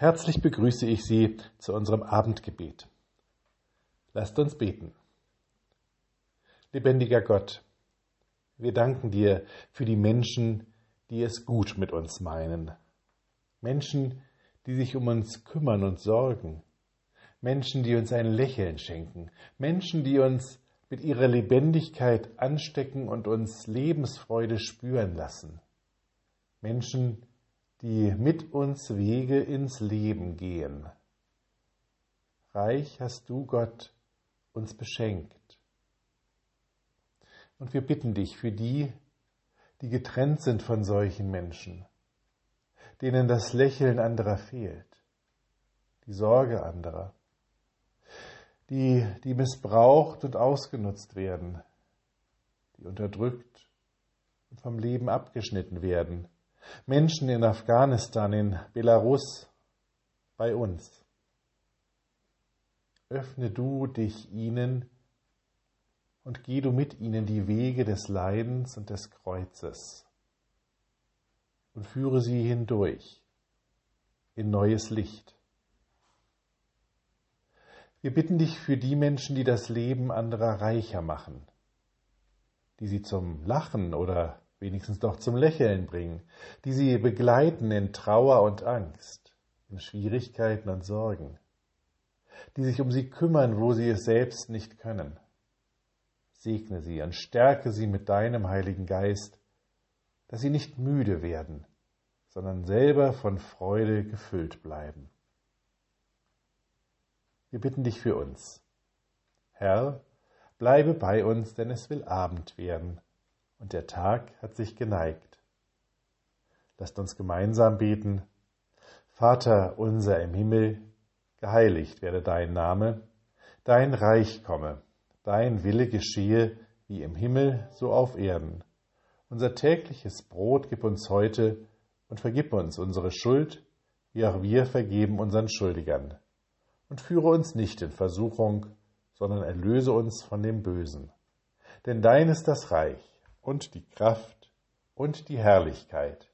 Herzlich begrüße ich Sie zu unserem Abendgebet. Lasst uns beten. Lebendiger Gott, wir danken dir für die Menschen, die es gut mit uns meinen. Menschen, die sich um uns kümmern und sorgen. Menschen, die uns ein Lächeln schenken. Menschen, die uns mit ihrer Lebendigkeit anstecken und uns Lebensfreude spüren lassen. Menschen, die mit uns Wege ins Leben gehen. Reich hast du, Gott, uns beschenkt. Und wir bitten dich für die, die getrennt sind von solchen Menschen, denen das Lächeln anderer fehlt, die Sorge anderer, die, die missbraucht und ausgenutzt werden, die unterdrückt und vom Leben abgeschnitten werden, Menschen in Afghanistan, in Belarus, bei uns. Öffne du dich ihnen und geh du mit ihnen die Wege des Leidens und des Kreuzes und führe sie hindurch in neues Licht. Wir bitten dich für die Menschen, die das Leben anderer reicher machen, die sie zum Lachen oder wenigstens doch zum Lächeln bringen, die sie begleiten in Trauer und Angst, in Schwierigkeiten und Sorgen, die sich um sie kümmern, wo sie es selbst nicht können. Segne sie und stärke sie mit deinem Heiligen Geist, dass sie nicht müde werden, sondern selber von Freude gefüllt bleiben. Wir bitten dich für uns. Herr, bleibe bei uns, denn es will Abend werden und der Tag hat sich geneigt. Lasst uns gemeinsam beten. Vater unser im Himmel, geheiligt werde dein Name, dein Reich komme, dein Wille geschehe, wie im Himmel, so auf Erden. Unser tägliches Brot gib uns heute und vergib uns unsere Schuld, wie auch wir vergeben unseren Schuldigern. Und führe uns nicht in Versuchung, sondern erlöse uns von dem Bösen. Denn dein ist das Reich und die Kraft und die Herrlichkeit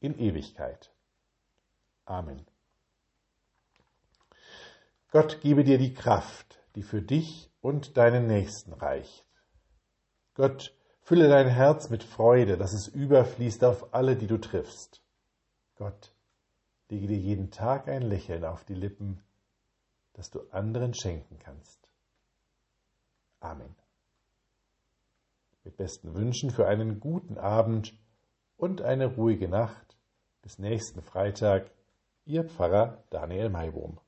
in Ewigkeit. Amen. Gott gebe dir die Kraft, die für dich und deinen Nächsten reicht. Gott fülle dein Herz mit Freude, dass es überfließt auf alle, die du triffst. Gott, lege dir jeden Tag ein Lächeln auf die Lippen, das du anderen schenken kannst. Amen besten Wünschen für einen guten Abend und eine ruhige Nacht. Bis nächsten Freitag, Ihr Pfarrer Daniel Maibohm.